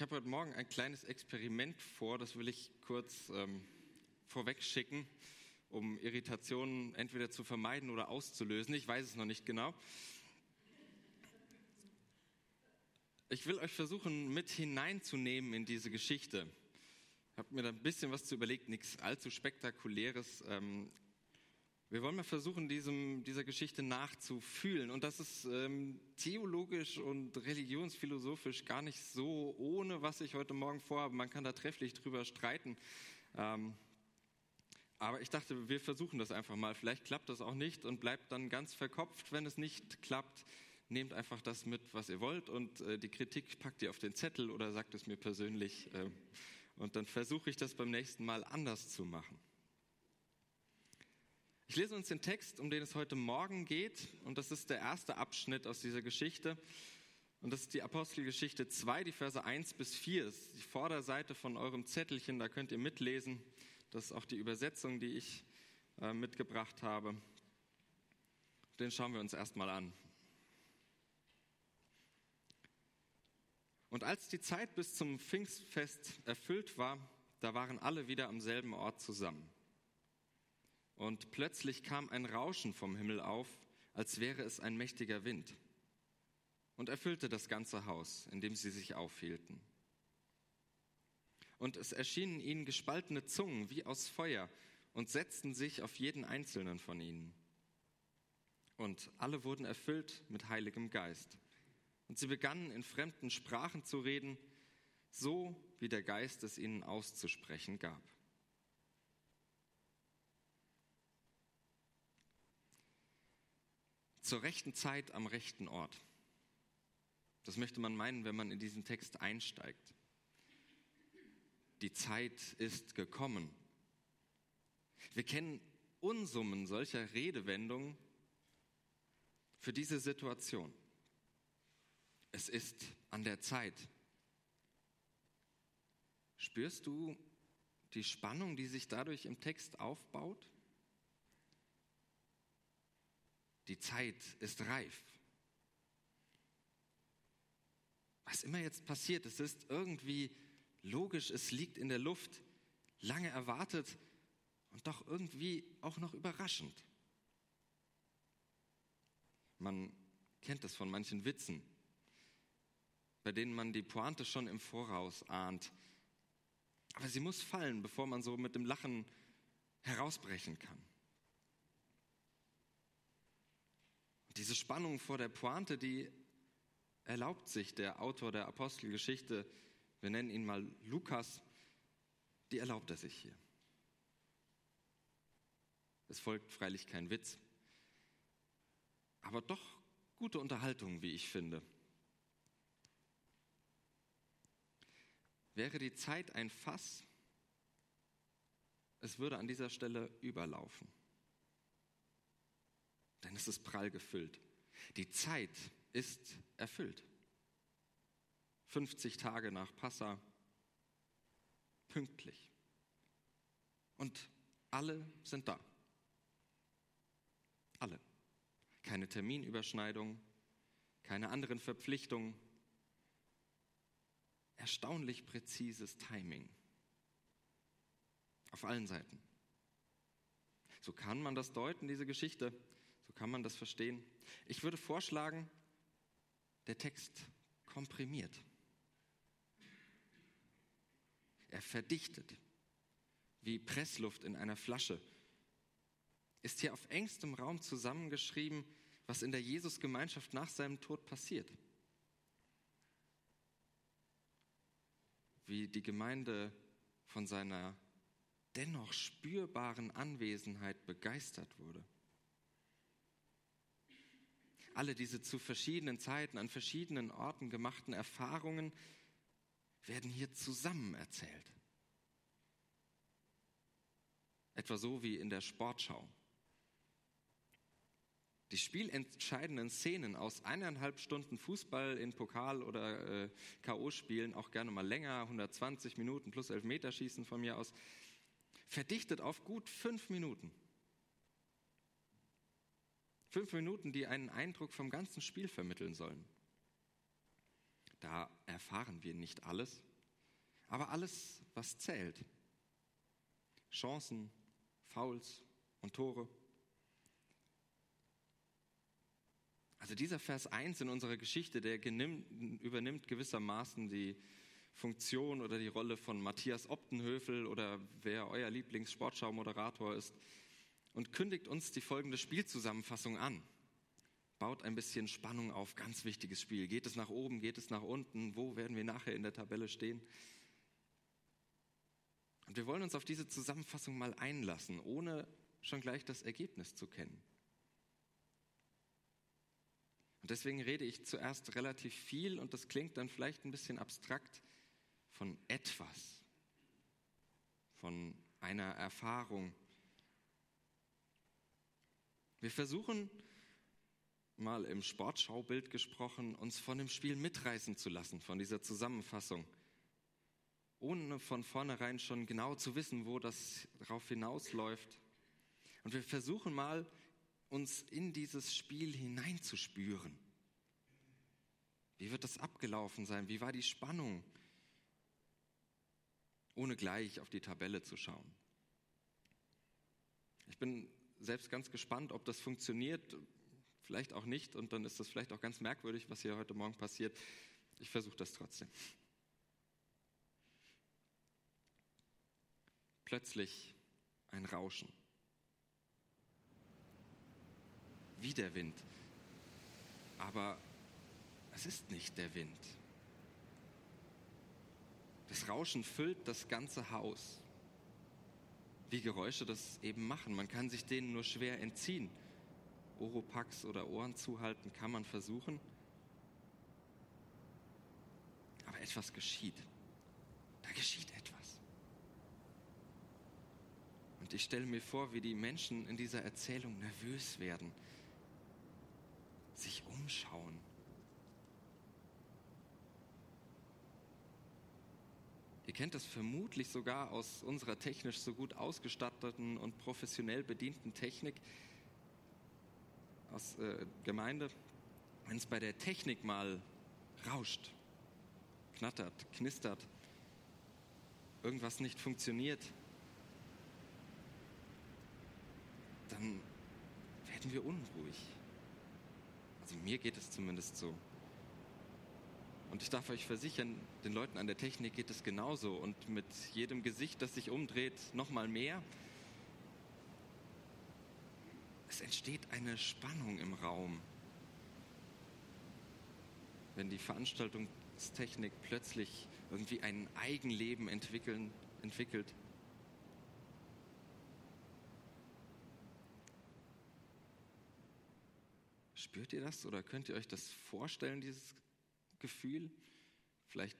Ich habe heute Morgen ein kleines Experiment vor, das will ich kurz ähm, vorweg schicken, um Irritationen entweder zu vermeiden oder auszulösen. Ich weiß es noch nicht genau. Ich will euch versuchen, mit hineinzunehmen in diese Geschichte. Ich habe mir da ein bisschen was zu überlegt, nichts allzu spektakuläres, ähm, wir wollen mal versuchen, diesem, dieser Geschichte nachzufühlen. Und das ist ähm, theologisch und religionsphilosophisch gar nicht so ohne, was ich heute Morgen vorhabe. Man kann da trefflich drüber streiten. Ähm, aber ich dachte, wir versuchen das einfach mal. Vielleicht klappt das auch nicht und bleibt dann ganz verkopft, wenn es nicht klappt. Nehmt einfach das mit, was ihr wollt und äh, die Kritik packt ihr auf den Zettel oder sagt es mir persönlich. Äh, und dann versuche ich das beim nächsten Mal anders zu machen. Ich lese uns den Text, um den es heute Morgen geht, und das ist der erste Abschnitt aus dieser Geschichte. Und das ist die Apostelgeschichte 2, die Verse 1 bis 4. Das ist die Vorderseite von eurem Zettelchen, da könnt ihr mitlesen. Das ist auch die Übersetzung, die ich äh, mitgebracht habe. Den schauen wir uns erstmal an. Und als die Zeit bis zum Pfingstfest erfüllt war, da waren alle wieder am selben Ort zusammen. Und plötzlich kam ein Rauschen vom Himmel auf, als wäre es ein mächtiger Wind, und erfüllte das ganze Haus, in dem sie sich aufhielten. Und es erschienen ihnen gespaltene Zungen wie aus Feuer und setzten sich auf jeden einzelnen von ihnen. Und alle wurden erfüllt mit Heiligem Geist. Und sie begannen in fremden Sprachen zu reden, so wie der Geist es ihnen auszusprechen gab. Zur rechten Zeit am rechten Ort. Das möchte man meinen, wenn man in diesen Text einsteigt. Die Zeit ist gekommen. Wir kennen Unsummen solcher Redewendungen für diese Situation. Es ist an der Zeit. Spürst du die Spannung, die sich dadurch im Text aufbaut? Die Zeit ist reif. Was immer jetzt passiert, es ist irgendwie logisch, es liegt in der Luft, lange erwartet und doch irgendwie auch noch überraschend. Man kennt das von manchen Witzen, bei denen man die Pointe schon im Voraus ahnt. Aber sie muss fallen, bevor man so mit dem Lachen herausbrechen kann. Diese Spannung vor der Pointe, die erlaubt sich der Autor der Apostelgeschichte, wir nennen ihn mal Lukas, die erlaubt er sich hier. Es folgt freilich kein Witz, aber doch gute Unterhaltung, wie ich finde. Wäre die Zeit ein Fass, es würde an dieser Stelle überlaufen denn es ist prall gefüllt. Die Zeit ist erfüllt. 50 Tage nach Passa, pünktlich. Und alle sind da. Alle. Keine Terminüberschneidung, keine anderen Verpflichtungen. Erstaunlich präzises Timing. Auf allen Seiten. So kann man das deuten, diese Geschichte. Kann man das verstehen. Ich würde vorschlagen, der Text komprimiert. Er verdichtet, wie Pressluft in einer Flasche. Ist hier auf engstem Raum zusammengeschrieben, was in der Jesusgemeinschaft nach seinem Tod passiert. Wie die Gemeinde von seiner dennoch spürbaren Anwesenheit begeistert wurde alle diese zu verschiedenen Zeiten an verschiedenen Orten gemachten Erfahrungen werden hier zusammen erzählt. Etwa so wie in der Sportschau. Die spielentscheidenden Szenen aus eineinhalb Stunden Fußball in Pokal- oder äh, K.O.-Spielen, auch gerne mal länger, 120 Minuten plus Elfmeterschießen von mir aus, verdichtet auf gut fünf Minuten. Fünf Minuten, die einen Eindruck vom ganzen Spiel vermitteln sollen. Da erfahren wir nicht alles, aber alles, was zählt. Chancen, Fouls und Tore. Also dieser Vers 1 in unserer Geschichte, der übernimmt gewissermaßen die Funktion oder die Rolle von Matthias Optenhöfel oder wer euer Lieblingssportschau-Moderator ist und kündigt uns die folgende Spielzusammenfassung an. Baut ein bisschen Spannung auf, ganz wichtiges Spiel. Geht es nach oben, geht es nach unten? Wo werden wir nachher in der Tabelle stehen? Und wir wollen uns auf diese Zusammenfassung mal einlassen, ohne schon gleich das Ergebnis zu kennen. Und deswegen rede ich zuerst relativ viel und das klingt dann vielleicht ein bisschen abstrakt von etwas, von einer Erfahrung. Wir versuchen mal im Sportschaubild gesprochen, uns von dem Spiel mitreißen zu lassen, von dieser Zusammenfassung, ohne von vornherein schon genau zu wissen, wo das darauf hinausläuft. Und wir versuchen mal, uns in dieses Spiel hineinzuspüren. Wie wird das abgelaufen sein? Wie war die Spannung? Ohne gleich auf die Tabelle zu schauen. Ich bin selbst ganz gespannt, ob das funktioniert, vielleicht auch nicht, und dann ist das vielleicht auch ganz merkwürdig, was hier heute Morgen passiert. Ich versuche das trotzdem. Plötzlich ein Rauschen. wie der Wind. Aber es ist nicht der Wind. Das Rauschen füllt das ganze Haus. Wie Geräusche das eben machen. Man kann sich denen nur schwer entziehen. Oropax oder Ohren zuhalten kann man versuchen. Aber etwas geschieht. Da geschieht etwas. Und ich stelle mir vor, wie die Menschen in dieser Erzählung nervös werden sich umschauen. Ihr kennt das vermutlich sogar aus unserer technisch so gut ausgestatteten und professionell bedienten Technik aus äh, Gemeinde. Wenn es bei der Technik mal rauscht, knattert, knistert, irgendwas nicht funktioniert, dann werden wir unruhig. Also mir geht es zumindest so. Und ich darf euch versichern, den Leuten an der Technik geht es genauso und mit jedem Gesicht, das sich umdreht, noch mal mehr. Es entsteht eine Spannung im Raum, wenn die Veranstaltungstechnik plötzlich irgendwie ein Eigenleben entwickeln, entwickelt. Spürt ihr das oder könnt ihr euch das vorstellen, dieses Gefühl? Vielleicht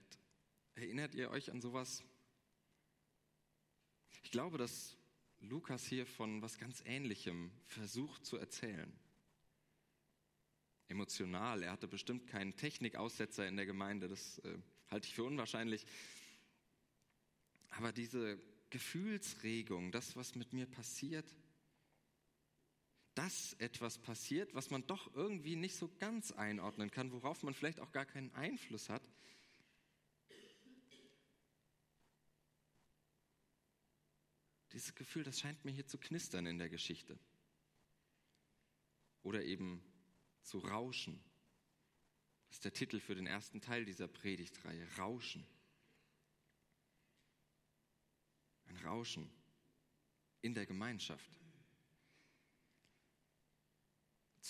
erinnert ihr euch an sowas. Ich glaube, dass Lukas hier von was ganz Ähnlichem versucht zu erzählen. Emotional. Er hatte bestimmt keinen Technikaussetzer in der Gemeinde, das äh, halte ich für unwahrscheinlich. Aber diese Gefühlsregung, das, was mit mir passiert, dass etwas passiert, was man doch irgendwie nicht so ganz einordnen kann, worauf man vielleicht auch gar keinen Einfluss hat. Dieses Gefühl, das scheint mir hier zu knistern in der Geschichte. Oder eben zu rauschen. Das ist der Titel für den ersten Teil dieser Predigtreihe. Rauschen. Ein Rauschen in der Gemeinschaft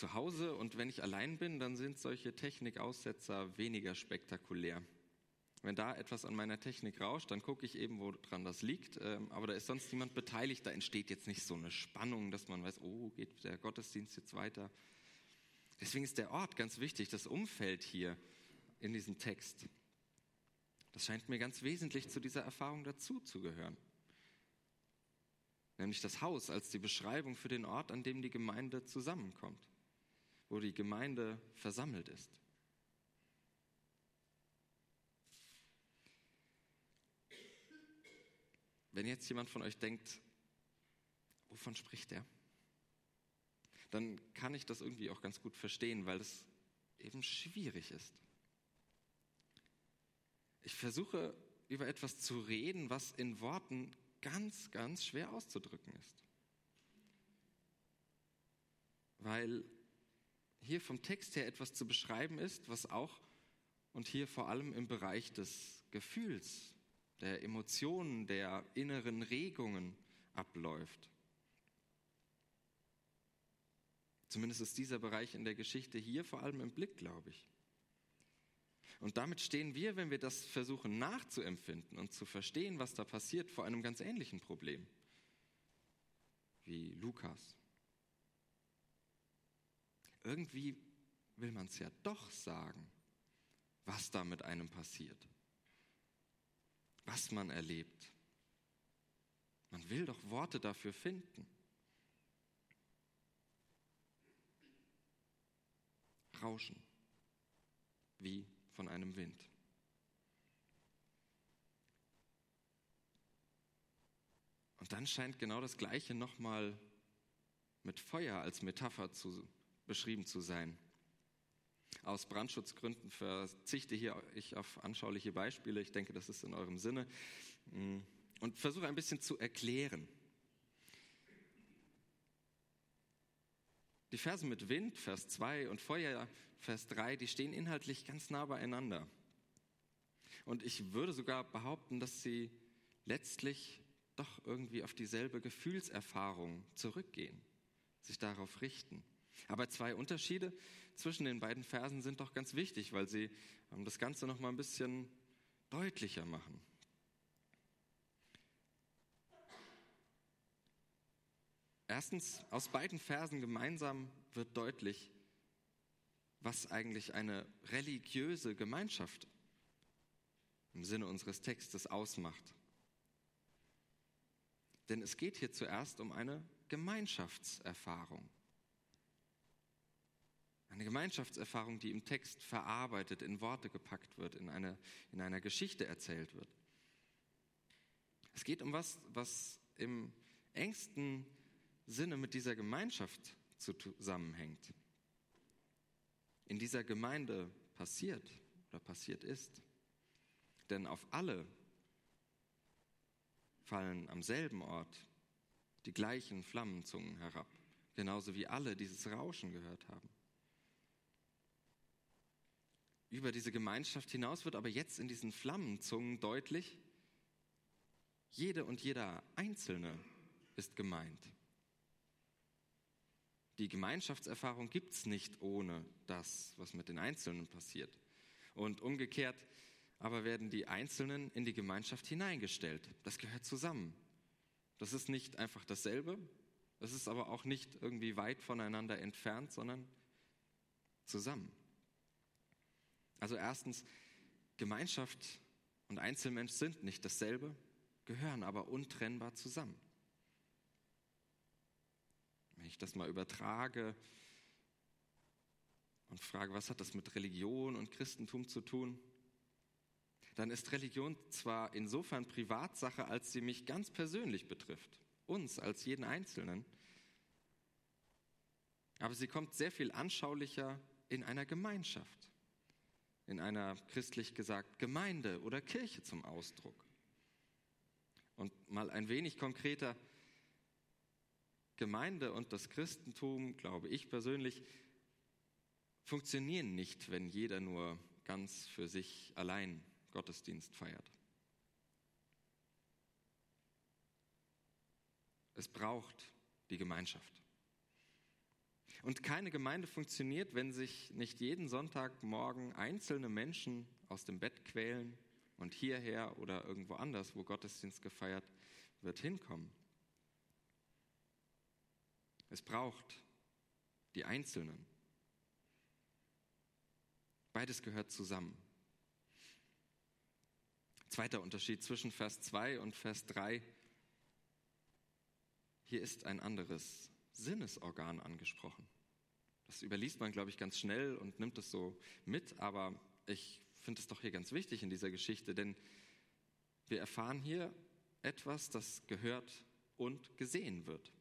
zu Hause und wenn ich allein bin, dann sind solche Technikaussetzer weniger spektakulär. Wenn da etwas an meiner Technik rauscht, dann gucke ich eben, woran das liegt. Ähm, aber da ist sonst niemand beteiligt. Da entsteht jetzt nicht so eine Spannung, dass man weiß, oh, geht der Gottesdienst jetzt weiter. Deswegen ist der Ort ganz wichtig, das Umfeld hier in diesem Text. Das scheint mir ganz wesentlich zu dieser Erfahrung dazu zu gehören. Nämlich das Haus als die Beschreibung für den Ort, an dem die Gemeinde zusammenkommt wo die Gemeinde versammelt ist. Wenn jetzt jemand von euch denkt, wovon spricht er? Dann kann ich das irgendwie auch ganz gut verstehen, weil es eben schwierig ist. Ich versuche über etwas zu reden, was in Worten ganz, ganz schwer auszudrücken ist. Weil hier vom Text her etwas zu beschreiben ist, was auch und hier vor allem im Bereich des Gefühls, der Emotionen, der inneren Regungen abläuft. Zumindest ist dieser Bereich in der Geschichte hier vor allem im Blick, glaube ich. Und damit stehen wir, wenn wir das versuchen nachzuempfinden und zu verstehen, was da passiert, vor einem ganz ähnlichen Problem wie Lukas. Irgendwie will man es ja doch sagen, was da mit einem passiert, was man erlebt. Man will doch Worte dafür finden. Rauschen, wie von einem Wind. Und dann scheint genau das Gleiche nochmal mit Feuer als Metapher zu, beschrieben zu sein. Aus Brandschutzgründen verzichte hier ich auf anschauliche Beispiele. Ich denke, das ist in eurem Sinne. Und versuche ein bisschen zu erklären. Die Verse mit Wind, Vers 2 und Feuer, Vers 3, die stehen inhaltlich ganz nah beieinander. Und ich würde sogar behaupten, dass sie letztlich doch irgendwie auf dieselbe Gefühlserfahrung zurückgehen, sich darauf richten. Aber zwei Unterschiede zwischen den beiden Versen sind doch ganz wichtig, weil sie ähm, das Ganze noch mal ein bisschen deutlicher machen. Erstens, aus beiden Versen gemeinsam wird deutlich, was eigentlich eine religiöse Gemeinschaft im Sinne unseres Textes ausmacht. Denn es geht hier zuerst um eine Gemeinschaftserfahrung. Eine Gemeinschaftserfahrung, die im Text verarbeitet, in Worte gepackt wird, in, eine, in einer Geschichte erzählt wird. Es geht um was, was im engsten Sinne mit dieser Gemeinschaft zusammenhängt. In dieser Gemeinde passiert oder passiert ist. Denn auf alle fallen am selben Ort die gleichen Flammenzungen herab, genauso wie alle dieses Rauschen gehört haben. Über diese Gemeinschaft hinaus wird aber jetzt in diesen Flammenzungen deutlich, jede und jeder Einzelne ist gemeint. Die Gemeinschaftserfahrung gibt es nicht ohne das, was mit den Einzelnen passiert. Und umgekehrt aber werden die Einzelnen in die Gemeinschaft hineingestellt. Das gehört zusammen. Das ist nicht einfach dasselbe, es ist aber auch nicht irgendwie weit voneinander entfernt, sondern zusammen. Also erstens, Gemeinschaft und Einzelmensch sind nicht dasselbe, gehören aber untrennbar zusammen. Wenn ich das mal übertrage und frage, was hat das mit Religion und Christentum zu tun, dann ist Religion zwar insofern Privatsache, als sie mich ganz persönlich betrifft, uns als jeden Einzelnen, aber sie kommt sehr viel anschaulicher in einer Gemeinschaft, in einer christlich gesagt Gemeinde oder Kirche zum Ausdruck. Und mal ein wenig konkreter, Gemeinde und das Christentum, glaube ich persönlich, funktionieren nicht, wenn jeder nur ganz für sich allein Gottesdienst feiert. Es braucht die Gemeinschaft. Und keine Gemeinde funktioniert, wenn sich nicht jeden Sonntagmorgen einzelne Menschen aus dem Bett quälen und hierher oder irgendwo anders, wo Gottesdienst gefeiert wird, hinkommen. Es braucht die Einzelnen. Beides gehört zusammen. Zweiter Unterschied zwischen Vers 2 und Vers 3. Hier ist ein anderes Sinnesorgan angesprochen. Das überliest man, glaube ich, ganz schnell und nimmt es so mit, aber ich finde es doch hier ganz wichtig in dieser Geschichte, denn wir erfahren hier etwas, das gehört und gesehen wird.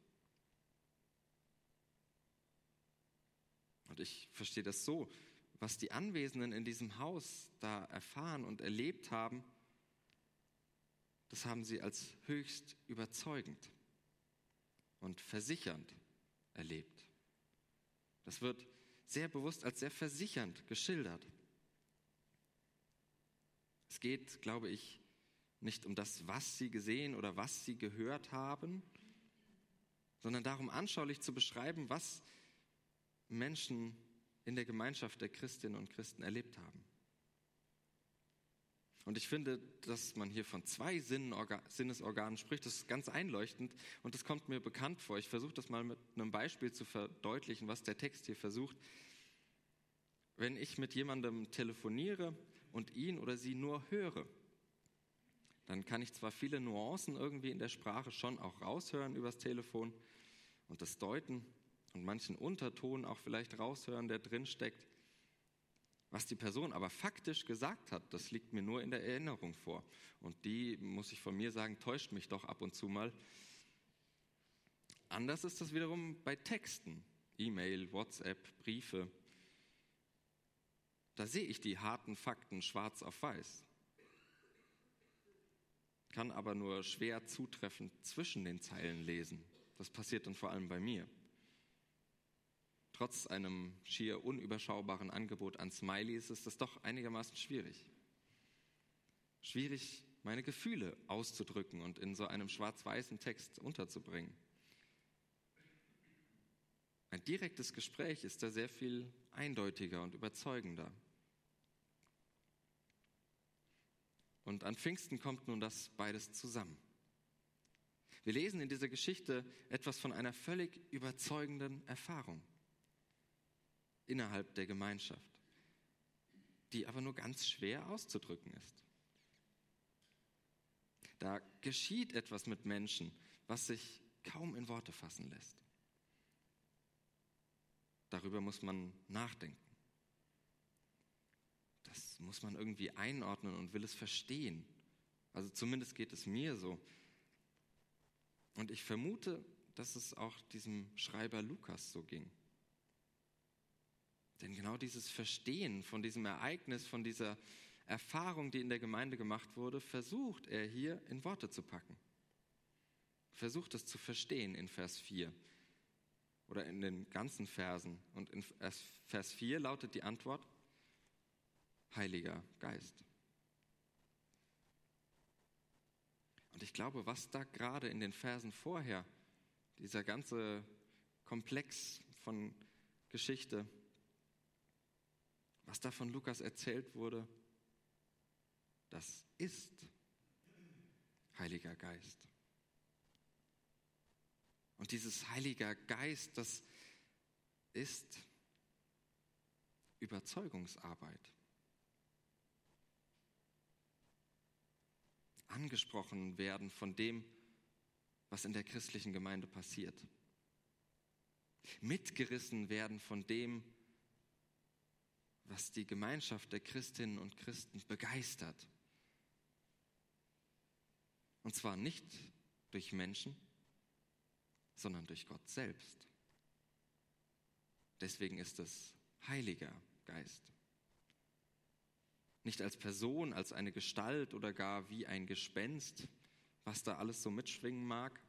Und ich verstehe das so, was die Anwesenden in diesem Haus da erfahren und erlebt haben, das haben sie als höchst überzeugend und versichernd erlebt. Das wird sehr bewusst als sehr versichernd geschildert. Es geht, glaube ich, nicht um das, was sie gesehen oder was sie gehört haben, sondern darum anschaulich zu beschreiben, was Menschen in der Gemeinschaft der Christinnen und Christen erlebt haben. Und ich finde, dass man hier von zwei Sinnesorganen spricht, das ist ganz einleuchtend und das kommt mir bekannt vor. Ich versuche das mal mit einem Beispiel zu verdeutlichen, was der Text hier versucht. Wenn ich mit jemandem telefoniere und ihn oder sie nur höre, dann kann ich zwar viele Nuancen irgendwie in der Sprache schon auch raushören übers Telefon und das deuten und manchen Unterton auch vielleicht raushören, der drin steckt. Was die Person aber faktisch gesagt hat, das liegt mir nur in der Erinnerung vor. Und die, muss ich von mir sagen, täuscht mich doch ab und zu mal. Anders ist das wiederum bei Texten, E-Mail, WhatsApp, Briefe. Da sehe ich die harten Fakten schwarz auf weiß, kann aber nur schwer zutreffend zwischen den Zeilen lesen. Das passiert dann vor allem bei mir trotz einem schier unüberschaubaren Angebot an Smileys ist es doch einigermaßen schwierig. Schwierig, meine Gefühle auszudrücken und in so einem schwarz-weißen Text unterzubringen. Ein direktes Gespräch ist da sehr viel eindeutiger und überzeugender. Und an Pfingsten kommt nun das beides zusammen. Wir lesen in dieser Geschichte etwas von einer völlig überzeugenden Erfahrung innerhalb der Gemeinschaft, die aber nur ganz schwer auszudrücken ist. Da geschieht etwas mit Menschen, was sich kaum in Worte fassen lässt. Darüber muss man nachdenken. Das muss man irgendwie einordnen und will es verstehen. Also zumindest geht es mir so. Und ich vermute, dass es auch diesem Schreiber Lukas so ging. Denn genau dieses Verstehen von diesem Ereignis, von dieser Erfahrung, die in der Gemeinde gemacht wurde, versucht er hier in Worte zu packen. Versucht es zu verstehen in Vers 4 oder in den ganzen Versen. Und in Vers 4 lautet die Antwort, Heiliger Geist. Und ich glaube, was da gerade in den Versen vorher, dieser ganze Komplex von Geschichte, was da von Lukas erzählt wurde, das ist Heiliger Geist. Und dieses Heiliger Geist, das ist Überzeugungsarbeit. Angesprochen werden von dem, was in der christlichen Gemeinde passiert. Mitgerissen werden von dem, was die Gemeinschaft der Christinnen und Christen begeistert. Und zwar nicht durch Menschen, sondern durch Gott selbst. Deswegen ist es Heiliger Geist. Nicht als Person, als eine Gestalt oder gar wie ein Gespenst, was da alles so mitschwingen mag.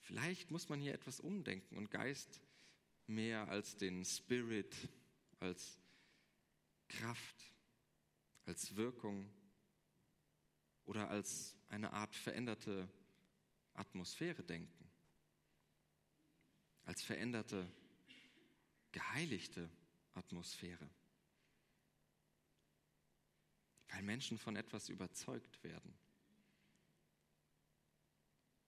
Vielleicht muss man hier etwas umdenken und Geist mehr als den Spirit als Kraft, als Wirkung oder als eine Art veränderte Atmosphäre denken, als veränderte, geheiligte Atmosphäre, weil Menschen von etwas überzeugt werden.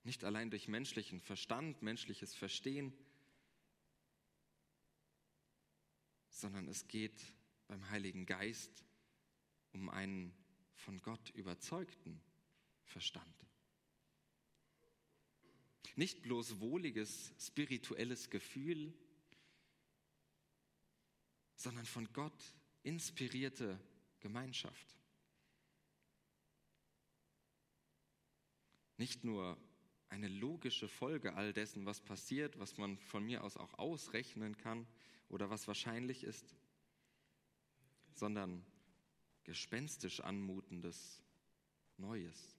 Nicht allein durch menschlichen Verstand, menschliches Verstehen, sondern es geht beim Heiligen Geist um einen von Gott überzeugten Verstand. Nicht bloß wohliges spirituelles Gefühl, sondern von Gott inspirierte Gemeinschaft. Nicht nur eine logische Folge all dessen, was passiert, was man von mir aus auch ausrechnen kann, oder was wahrscheinlich ist, sondern gespenstisch anmutendes, Neues.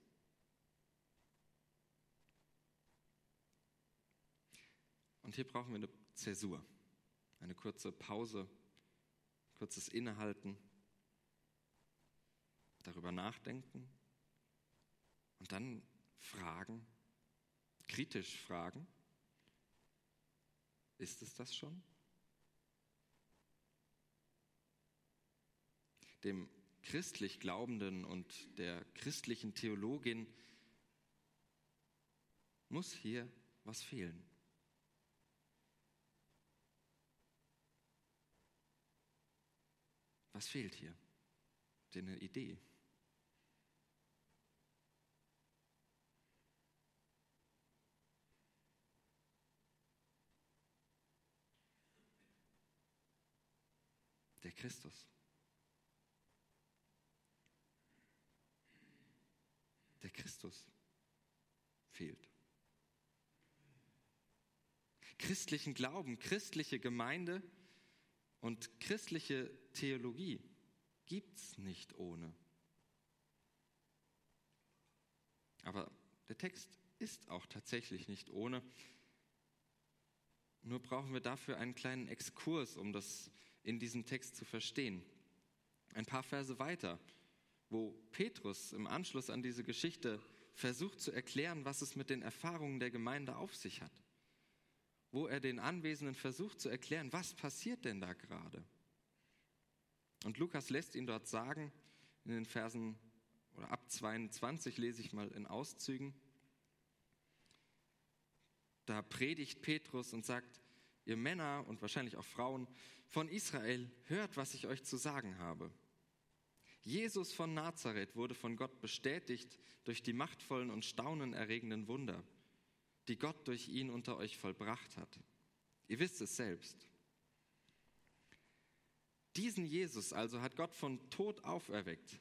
Und hier brauchen wir eine Zäsur, eine kurze Pause, kurzes Innehalten, darüber nachdenken und dann fragen, kritisch fragen, ist es das schon? Dem christlich Glaubenden und der christlichen Theologin muss hier was fehlen. Was fehlt hier? Eine Idee. Der Christus. Der Christus fehlt. Christlichen Glauben, christliche Gemeinde und christliche Theologie gibt es nicht ohne. Aber der Text ist auch tatsächlich nicht ohne. Nur brauchen wir dafür einen kleinen Exkurs, um das in diesem Text zu verstehen. Ein paar Verse weiter, wo Petrus im Anschluss an diese Geschichte versucht zu erklären, was es mit den Erfahrungen der Gemeinde auf sich hat wo er den Anwesenden versucht zu erklären, was passiert denn da gerade. Und Lukas lässt ihn dort sagen, in den Versen oder ab 22 lese ich mal in Auszügen, da predigt Petrus und sagt, ihr Männer und wahrscheinlich auch Frauen von Israel, hört, was ich euch zu sagen habe. Jesus von Nazareth wurde von Gott bestätigt durch die machtvollen und staunenerregenden Wunder die Gott durch ihn unter euch vollbracht hat. Ihr wisst es selbst. Diesen Jesus also hat Gott von Tod auferweckt.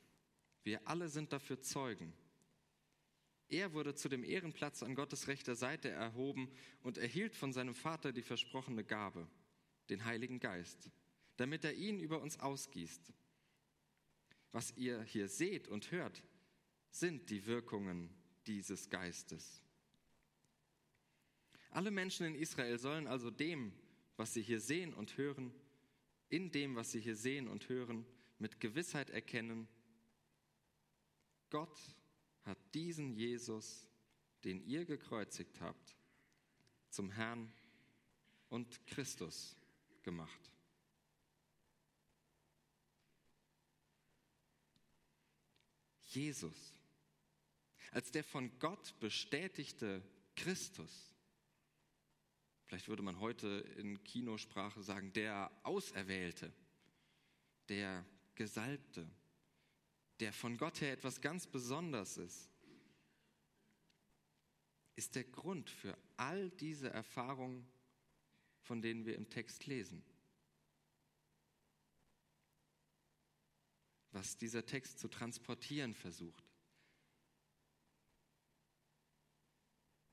Wir alle sind dafür Zeugen. Er wurde zu dem Ehrenplatz an Gottes rechter Seite erhoben und erhielt von seinem Vater die versprochene Gabe, den Heiligen Geist, damit er ihn über uns ausgießt. Was ihr hier seht und hört, sind die Wirkungen dieses Geistes. Alle Menschen in Israel sollen also dem, was sie hier sehen und hören, in dem, was sie hier sehen und hören, mit Gewissheit erkennen, Gott hat diesen Jesus, den ihr gekreuzigt habt, zum Herrn und Christus gemacht. Jesus, als der von Gott bestätigte Christus, Vielleicht würde man heute in Kinosprache sagen, der Auserwählte, der Gesalbte, der von Gott her etwas ganz Besonderes ist, ist der Grund für all diese Erfahrungen, von denen wir im Text lesen. Was dieser Text zu transportieren versucht.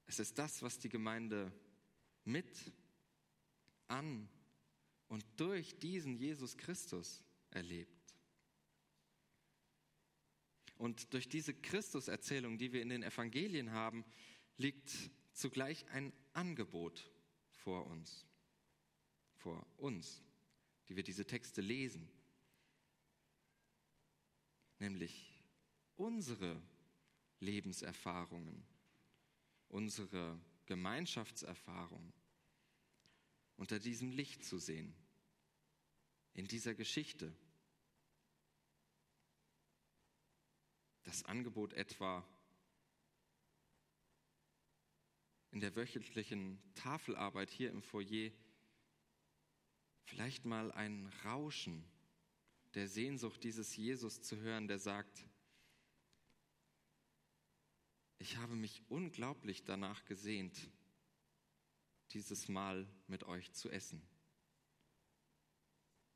Es ist das, was die Gemeinde mit, an und durch diesen Jesus Christus erlebt. Und durch diese Christuserzählung, die wir in den Evangelien haben, liegt zugleich ein Angebot vor uns, vor uns, die wir diese Texte lesen, nämlich unsere Lebenserfahrungen, unsere Gemeinschaftserfahrung unter diesem Licht zu sehen, in dieser Geschichte. Das Angebot etwa in der wöchentlichen Tafelarbeit hier im Foyer vielleicht mal ein Rauschen der Sehnsucht dieses Jesus zu hören, der sagt, ich habe mich unglaublich danach gesehnt, dieses Mal mit euch zu essen,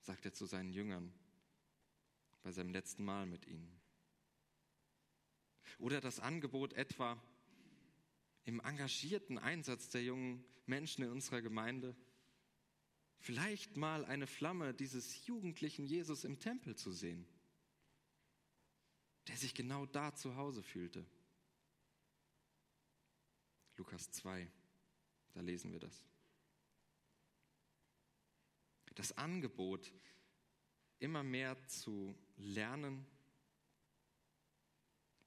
sagt er zu seinen Jüngern bei seinem letzten Mal mit ihnen. Oder das Angebot etwa im engagierten Einsatz der jungen Menschen in unserer Gemeinde, vielleicht mal eine Flamme dieses jugendlichen Jesus im Tempel zu sehen, der sich genau da zu Hause fühlte. Lukas 2, da lesen wir das. Das Angebot, immer mehr zu lernen,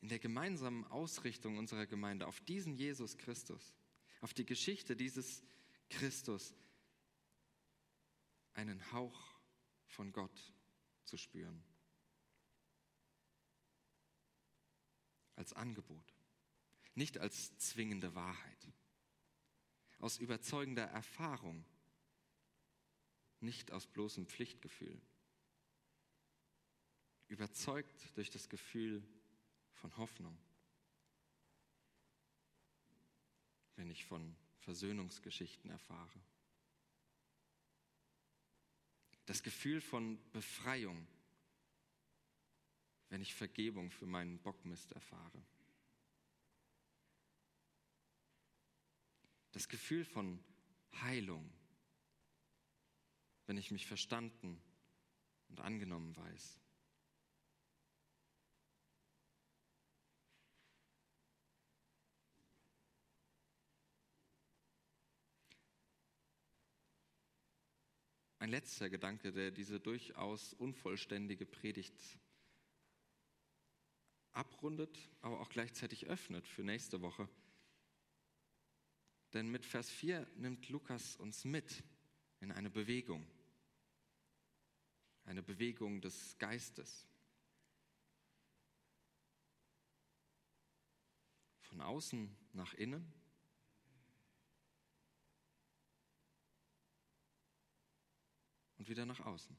in der gemeinsamen Ausrichtung unserer Gemeinde auf diesen Jesus Christus, auf die Geschichte dieses Christus, einen Hauch von Gott zu spüren. Als Angebot, nicht als zwingende Wahrheit, aus überzeugender Erfahrung, nicht aus bloßem Pflichtgefühl, überzeugt durch das Gefühl von Hoffnung, wenn ich von Versöhnungsgeschichten erfahre. Das Gefühl von Befreiung, wenn ich Vergebung für meinen Bockmist erfahre. Das Gefühl von Heilung, wenn ich mich verstanden und angenommen weiß. Ein letzter Gedanke, der diese durchaus unvollständige Predigt abrundet, aber auch gleichzeitig öffnet für nächste Woche. Denn mit Vers 4 nimmt Lukas uns mit in eine Bewegung, eine Bewegung des Geistes. Von außen nach innen und wieder nach außen.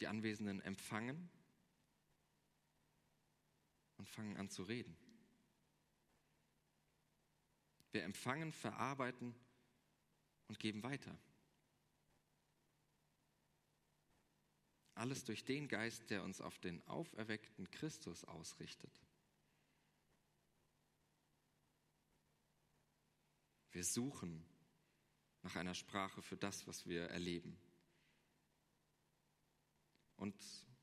Die Anwesenden empfangen und fangen an zu reden. Wir empfangen, verarbeiten und geben weiter. Alles durch den Geist, der uns auf den auferweckten Christus ausrichtet. Wir suchen nach einer Sprache für das, was wir erleben. Und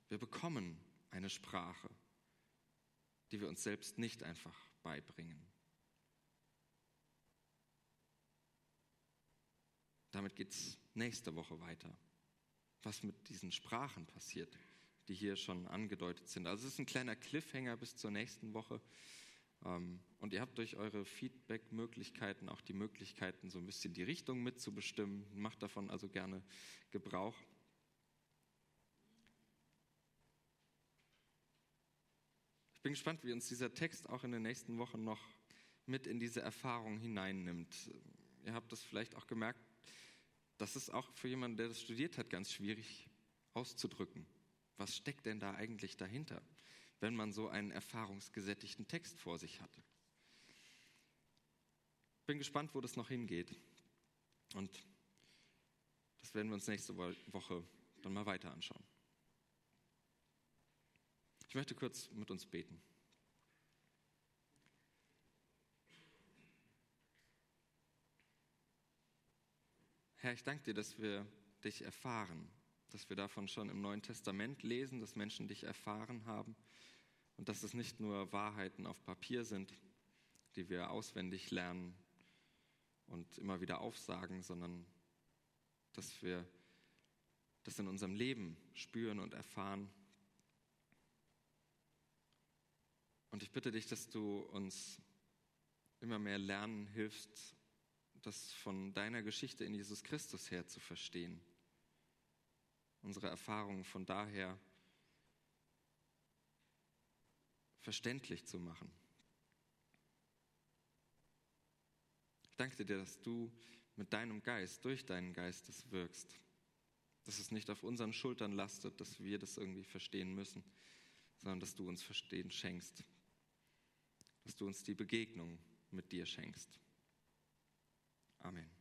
wir bekommen eine Sprache, die wir uns selbst nicht einfach beibringen. Damit geht es nächste Woche weiter, was mit diesen Sprachen passiert, die hier schon angedeutet sind. Also es ist ein kleiner Cliffhanger bis zur nächsten Woche. Ähm, und ihr habt durch eure Feedback-Möglichkeiten auch die Möglichkeiten, so ein bisschen die Richtung mitzubestimmen. Macht davon also gerne Gebrauch. Ich bin gespannt, wie uns dieser Text auch in den nächsten Wochen noch mit in diese Erfahrung hineinnimmt. Ihr habt das vielleicht auch gemerkt, das ist auch für jemanden, der das studiert hat, ganz schwierig auszudrücken. Was steckt denn da eigentlich dahinter? Wenn man so einen erfahrungsgesättigten Text vor sich hat. Bin gespannt, wo das noch hingeht. Und das werden wir uns nächste Woche dann mal weiter anschauen. Ich möchte kurz mit uns beten. Herr, ich danke dir, dass wir dich erfahren, dass wir davon schon im Neuen Testament lesen, dass Menschen dich erfahren haben und dass es nicht nur Wahrheiten auf Papier sind, die wir auswendig lernen und immer wieder aufsagen, sondern dass wir das in unserem Leben spüren und erfahren. Und ich bitte dich, dass du uns immer mehr lernen hilfst, das von deiner Geschichte in Jesus Christus her zu verstehen. Unsere Erfahrungen von daher verständlich zu machen. Ich danke dir, dass du mit deinem Geist, durch deinen Geist es wirkst. Dass es nicht auf unseren Schultern lastet, dass wir das irgendwie verstehen müssen, sondern dass du uns Verstehen schenkst. Dass du uns die Begegnung mit dir schenkst. Amen.